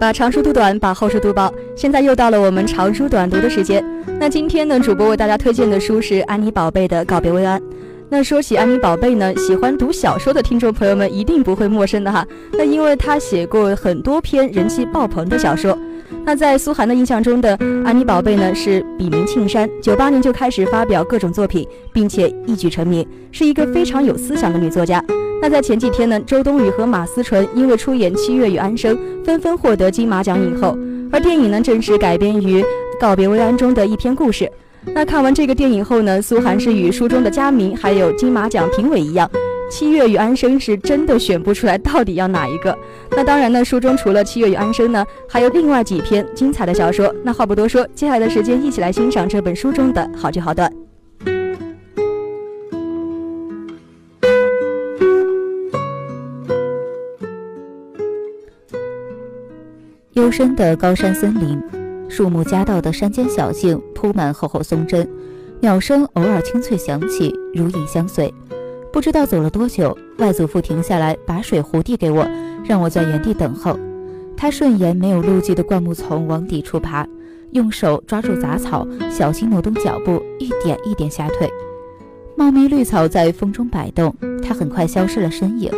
把长书读短，把厚书读薄。现在又到了我们长书短读的时间。那今天呢，主播为大家推荐的书是安妮宝贝的《告别薇安》。那说起安妮宝贝呢，喜欢读小说的听众朋友们一定不会陌生的哈。那因为她写过很多篇人气爆棚的小说。那在苏涵的印象中的安妮宝贝呢，是笔名庆山，九八年就开始发表各种作品，并且一举成名，是一个非常有思想的女作家。那在前几天呢，周冬雨和马思纯因为出演《七月与安生》，纷纷获得金马奖影后。而电影呢，正是改编于《告别薇安》中的一篇故事。那看完这个电影后呢，苏涵是与书中的佳明还有金马奖评委一样，《七月与安生》是真的选不出来到底要哪一个。那当然呢，书中除了《七月与安生》呢，还有另外几篇精彩的小说。那话不多说，接下来的时间一起来欣赏这本书中的好句好段。幽深的高山森林，树木夹道的山间小径铺满厚厚松针，鸟声偶尔清脆响起，如影相随。不知道走了多久，外祖父停下来，把水壶递给我，让我在原地等候。他顺沿没有路迹的灌木丛往底处爬，用手抓住杂草，小心挪动脚步，一点一点下退。茂密绿草在风中摆动，他很快消失了身影。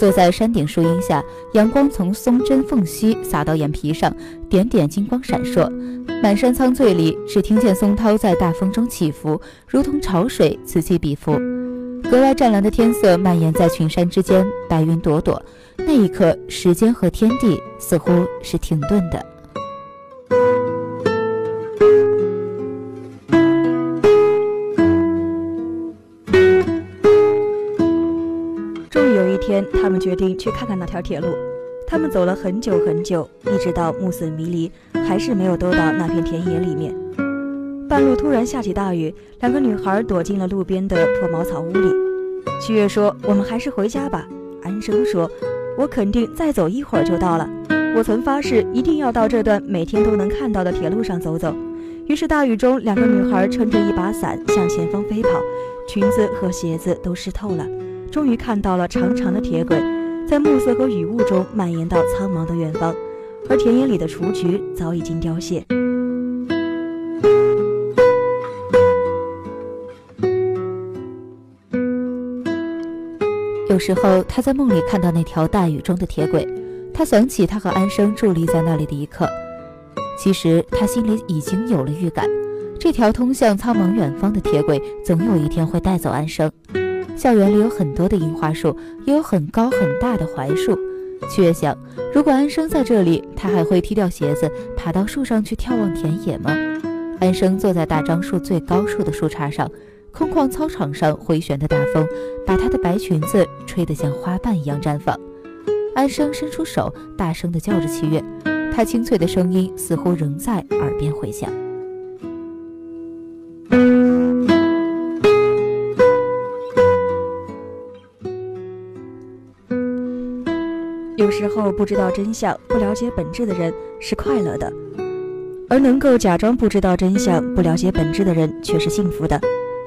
坐在山顶树荫下，阳光从松针缝隙洒到眼皮上，点点金光闪烁。满山苍翠里，只听见松涛在大风中起伏，如同潮水此起彼伏。格外湛蓝的天色蔓延在群山之间，白云朵朵。那一刻，时间和天地似乎是停顿的。终于有一天，他们决定去看看那条铁路。他们走了很久很久，一直到暮色迷离，还是没有兜到那片田野里面。半路突然下起大雨，两个女孩躲进了路边的破茅草屋里。七月说：“我们还是回家吧。”安生说：“我肯定再走一会儿就到了。我曾发誓一定要到这段每天都能看到的铁路上走走。”于是大雨中，两个女孩撑着一把伞向前方飞跑，裙子和鞋子都湿透了。终于看到了长长的铁轨，在暮色和雨雾中蔓延到苍茫的远方，而田野里的雏菊早已经凋谢。有时候他在梦里看到那条大雨中的铁轨，他想起他和安生伫立在那里的一刻。其实他心里已经有了预感，这条通向苍茫远方的铁轨总有一天会带走安生。校园里有很多的樱花树，也有很高很大的槐树。七月想，如果安生在这里，他还会踢掉鞋子，爬到树上去眺望田野吗？安生坐在大樟树最高处的树杈上，空旷操场上回旋的大风，把她的白裙子吹得像花瓣一样绽放。安生伸出手，大声地叫着七月，他清脆的声音似乎仍在耳边回响。有时候不知道真相、不了解本质的人是快乐的，而能够假装不知道真相、不了解本质的人却是幸福的。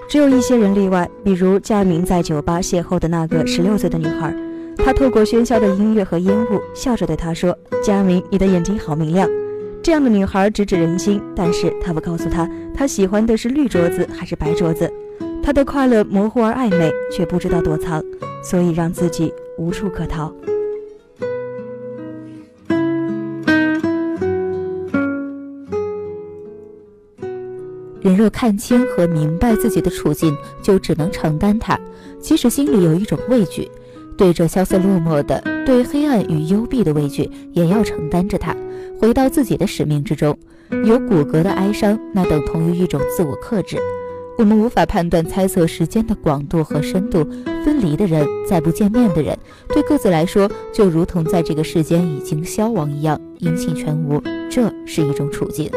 只有一些人例外，比如佳明在酒吧邂逅的那个十六岁的女孩，他透过喧嚣的音乐和烟雾，笑着对她说：“佳明，你的眼睛好明亮。”这样的女孩直指人心，但是她不告诉他，她喜欢的是绿镯子还是白镯子。她的快乐模糊而暧昧，却不知道躲藏，所以让自己无处可逃。人若看清和明白自己的处境，就只能承担它，即使心里有一种畏惧，对这萧瑟落寞的、对黑暗与幽闭的畏惧，也要承担着它，回到自己的使命之中。有骨骼的哀伤，那等同于一种自我克制。我们无法判断、猜测时间的广度和深度。分离的人，再不见面的人，对各自来说，就如同在这个世间已经消亡一样，音信全无。这是一种处境。